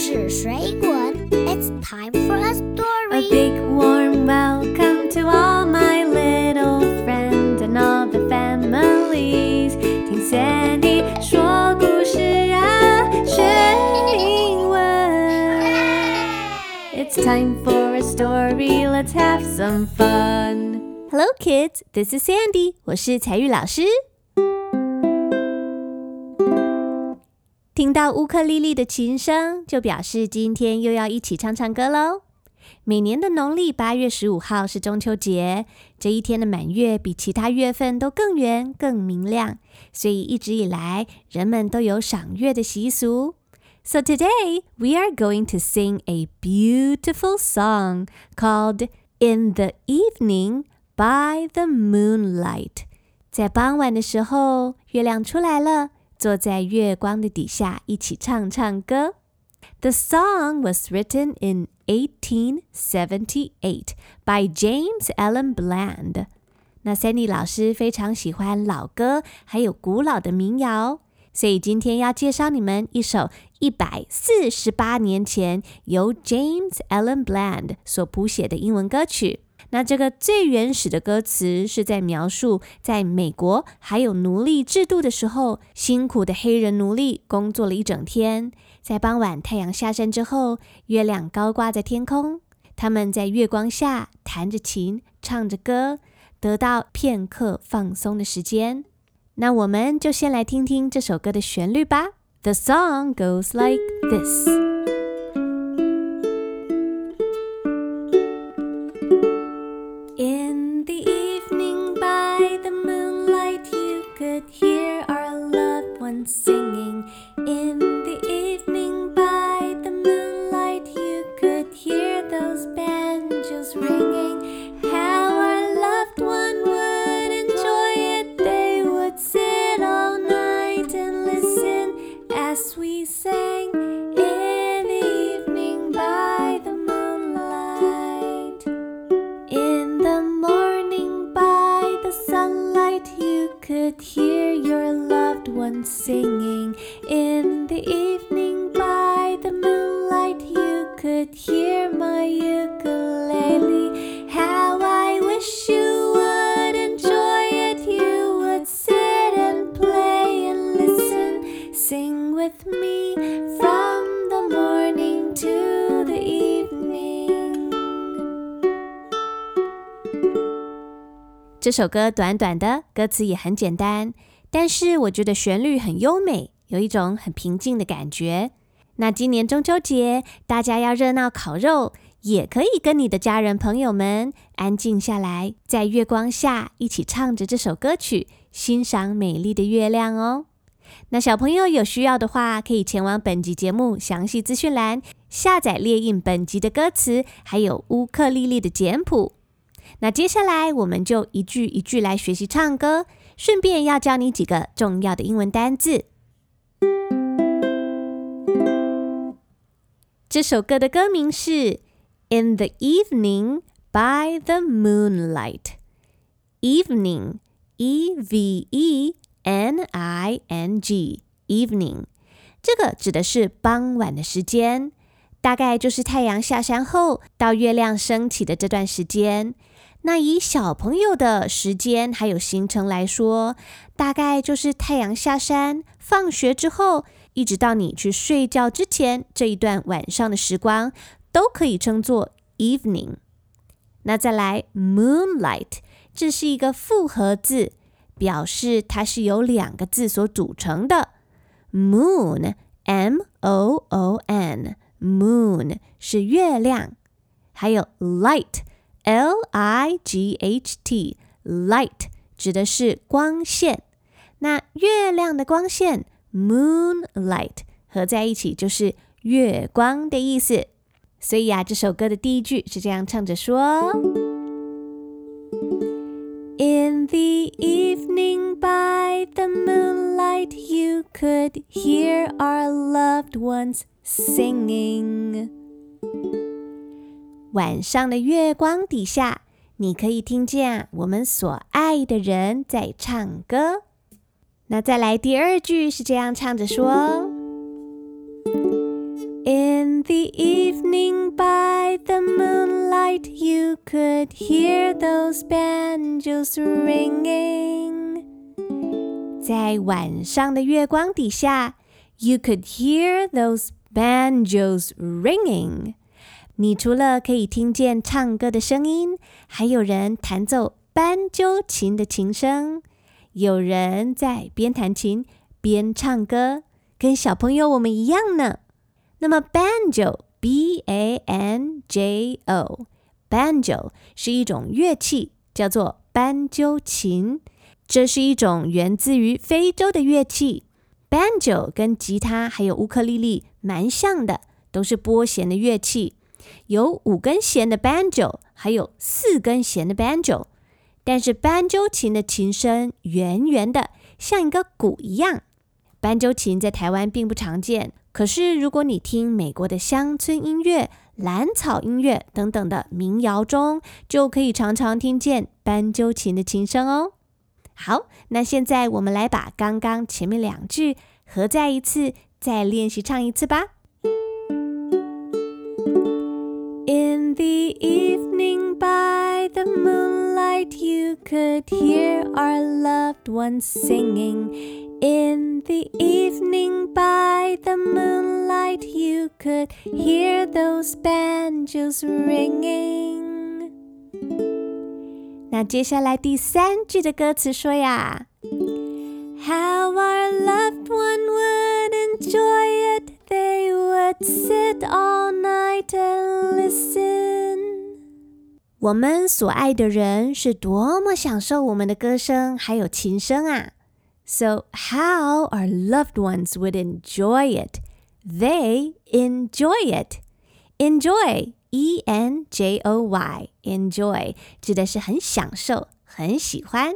事水滚，It's time for a story. A big warm welcome to all my little friends and all the families. 听 Sandy 说故事啊，学英文。It's time for a story. Let's have some fun. Hello, kids. This is Sandy. 我是采玉老师。 听到乌克丽丽的琴声，就表示今天又要一起唱唱歌喽。每年的农历八月十五号是中秋节，这一天的满月比其他月份都更圆、更明亮，所以一直以来人们都有赏月的习俗。So today we are going to sing a beautiful song called "In the Evening" by the Moonlight。在傍晚的时候，月亮出来了。坐在月光的底下，一起唱唱歌。The song was written in 1878 by James Allen Bland。那 Sandy 老师非常喜欢老歌，还有古老的民谣，所以今天要介绍你们一首一百四十八年前由 James Allen Bland 所谱写的英文歌曲。那这个最原始的歌词是在描述，在美国还有奴隶制度的时候，辛苦的黑人奴隶工作了一整天，在傍晚太阳下山之后，月亮高挂在天空，他们在月光下弹着琴，唱着歌，得到片刻放松的时间。那我们就先来听听这首歌的旋律吧。The song goes like this. as we say. 这首歌短短的，歌词也很简单。但是我觉得旋律很优美，有一种很平静的感觉。那今年中秋节，大家要热闹烤肉，也可以跟你的家人朋友们安静下来，在月光下一起唱着这首歌曲，欣赏美丽的月亮哦。那小朋友有需要的话，可以前往本集节目详细资讯栏，下载列印本集的歌词，还有乌克丽丽的简谱。那接下来我们就一句一句来学习唱歌。顺便要教你几个重要的英文单字。这首歌的歌名是《In the Evening by the Moonlight》。Evening, E-V-E-N-I-N-G，Evening，这个指的是傍晚的时间，大概就是太阳下山后到月亮升起的这段时间。那以小朋友的时间还有行程来说，大概就是太阳下山、放学之后，一直到你去睡觉之前这一段晚上的时光，都可以称作 evening。那再来 moonlight，这是一个复合字，表示它是由两个字所组成的。moon，M-O-O-N，moon 是月亮，还有 light。L-I-G-H-T，light 指的是光线。那月亮的光线，moonlight 合在一起就是月光的意思。所以啊，这首歌的第一句是这样唱着说：In the evening by the moonlight, you could hear our loved ones singing. 晚上的月光底下，你可以听见我们所爱的人在唱歌。那再来第二句是这样唱着说：In the evening by the moonlight, you could hear those banjos ringing. 在晚上的月光底下，you could hear those banjos ringing. 你除了可以听见唱歌的声音，还有人弹奏斑鸠琴的琴声，有人在边弹琴边唱歌，跟小朋友我们一样呢。那么 banjo，B-A-N-J-O，banjo 是一种乐器，叫做斑鸠琴。这是一种源自于非洲的乐器。banjo 跟吉他还有乌克丽丽蛮像的，都是拨弦的乐器。有五根弦的 banjo，还有四根弦的 banjo。但是斑鸠琴的琴声圆圆的，像一个鼓一样。斑鸠琴在台湾并不常见。可是，如果你听美国的乡村音乐、蓝草音乐等等的民谣中，就可以常常听见斑鸠琴的琴声哦。好，那现在我们来把刚刚前面两句合在一次，再练习唱一次吧。the evening by the moonlight, you could hear our loved ones singing. In the evening by the moonlight, you could hear those banjos ringing. 那接下来第三句的歌词说呀 我们所爱的人是多么享受我们的歌声还有琴声啊！So how our loved ones would enjoy it. They enjoy it. Enjoy, E-N-J-O-Y, enjoy 指的是很享受、很喜欢。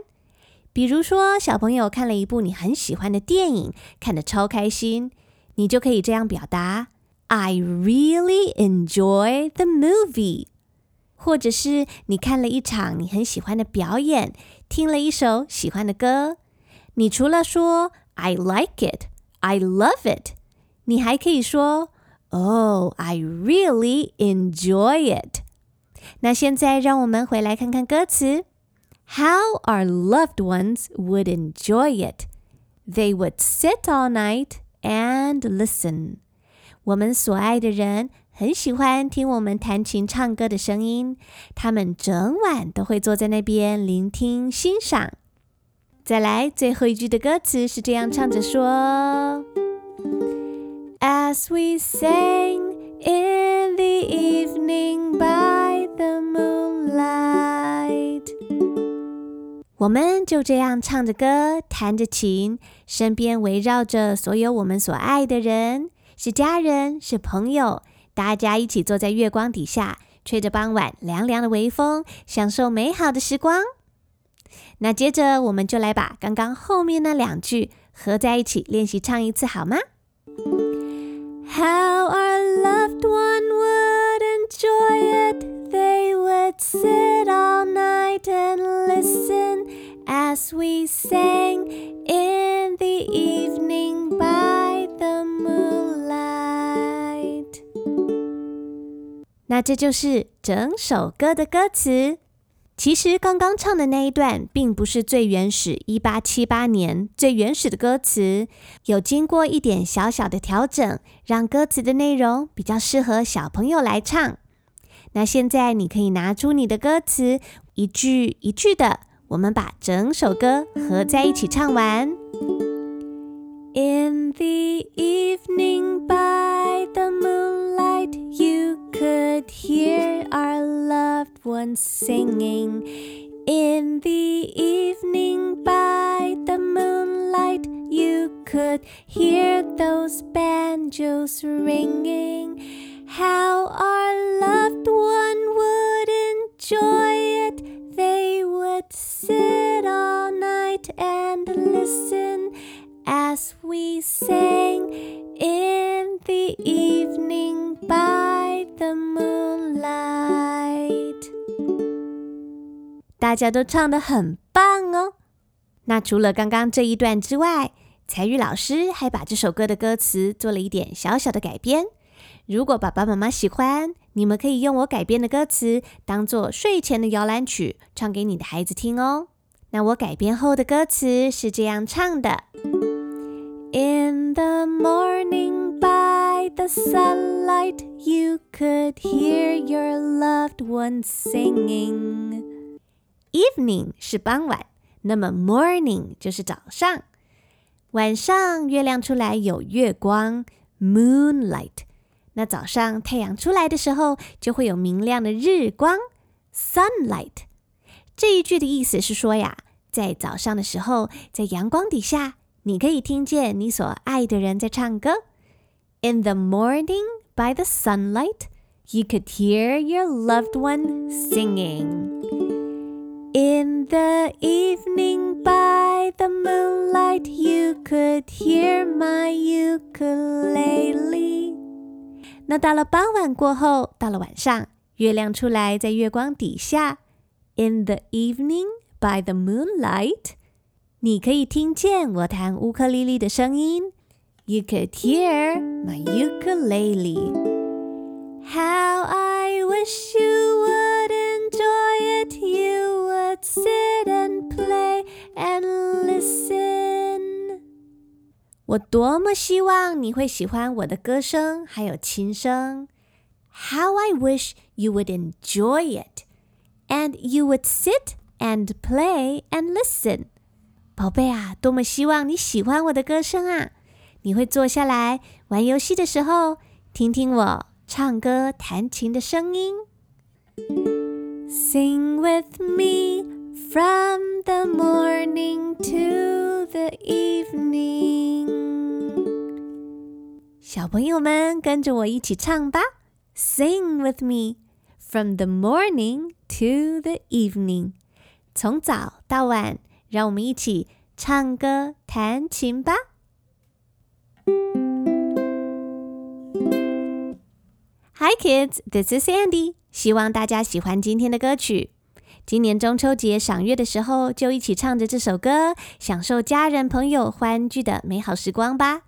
比如说，小朋友看了一部你很喜欢的电影，看得超开心，你就可以这样表达：I really enjoy the movie。 或者是你看了一场你很喜欢的表演，听了一首喜欢的歌。你除了说 I like it, I love it，你还可以说 Oh, I really enjoy it。那现在让我们回来看看歌词。How our loved ones would enjoy it. They would sit all night and listen. 我们所爱的人很喜欢听我们弹琴唱歌的声音，他们整晚都会坐在那边聆听欣赏。再来，最后一句的歌词是这样唱着说：As we sang in the evening by the moonlight，我们就这样唱着歌，弹着琴，身边围绕着所有我们所爱的人，是家人，是朋友，大家一起坐在月光底下，吹着傍晚凉凉的微风，享受美好的时光。那接着我们就来把刚刚后面那两句合在一起练习唱一次，好吗？How our loved one would enjoy it, they would sit all night and listen as we sang in the evening 那这就是整首歌的歌词。其实刚刚唱的那一段并不是最原始，一八七八年最原始的歌词，有经过一点小小的调整，让歌词的内容比较适合小朋友来唱。那现在你可以拿出你的歌词，一句一句的，我们把整首歌合在一起唱完。In the evening by the moonlight, you could hear our loved ones singing. In the evening by the moonlight, you could hear those banjos ringing. How our loved one would enjoy it. They would sit all night and listen as we sang in the evening by the moonlight。大家都唱得很棒哦。那除了刚刚这一段之外，采钰老师还把这首歌的歌词做了一点小小的改编，如果爸爸妈妈喜欢，你们可以用我改编的歌词当做睡前的摇篮曲，唱给你的孩子听哦。那我改编后的歌词是这样唱的 ：In the morning by the sunlight, you could hear your loved one singing. Evening 是傍晚，那么 morning 就是早上。晚上月亮出来有月光，moonlight。那早上太阳出来的时候，就会有明亮的日光，sunlight。这一句的意思是说呀，在早上的时候，在阳光底下， 你可以听见你所爱的人在唱歌。In the morning, by the sunlight, you could hear your loved one singing. In the evening, by the moonlight, you could hear my ukulele. 那到了傍晚过后，到了晚上，月亮出来，在月光底下。In the evening, by the moonlight， 你可以听见我弹乌克丽丽的声音。You could hear my ukulele. How I wish you would enjoy it. You would sit and play and listen. 我多么希望你会喜欢我的歌声，还有琴声。How I wish you would enjoy it, and you would sit and play and listen。 宝贝啊，多么希望你喜欢我的歌声啊！你会坐下来玩游戏的时候，听听我唱歌弹琴的声音。Sing with me from the morning to the evening。小朋友们跟着我一起唱吧，Sing with me from the morning to the evening。从早到晚，让我们一起唱歌弹琴吧。Hi kids, this is Andy。希望大家喜欢今天的歌曲。今年中秋节赏月的时候，就一起唱着这首歌，享受家人朋友欢聚的美好时光吧。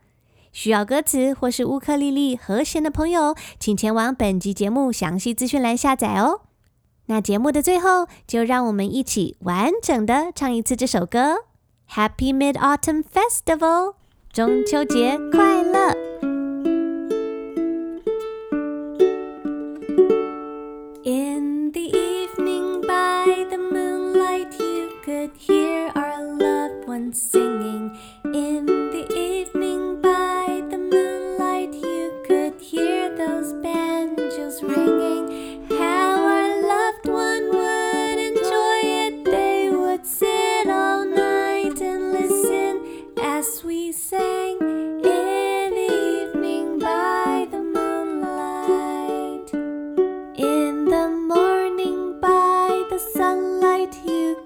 需要歌词或是乌克丽丽和弦的朋友，请前往本集节目详细资讯栏下载哦。那节目的最后，就让我们一起完整的唱一次这首歌：Happy Mid-Autumn Festival，中秋节快乐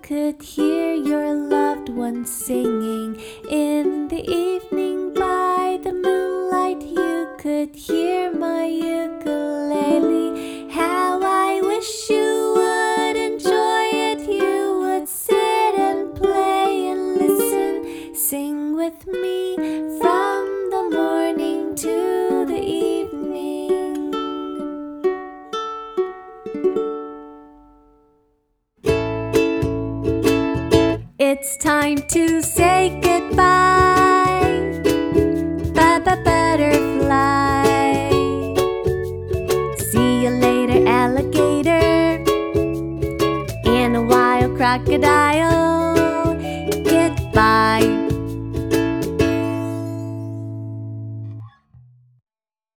could hear your loved ones singing in the evening by the moonlight. You could hear my.！It's time to say goodbye. Bye bye butterfly. See you later, alligator. And a wild crocodile.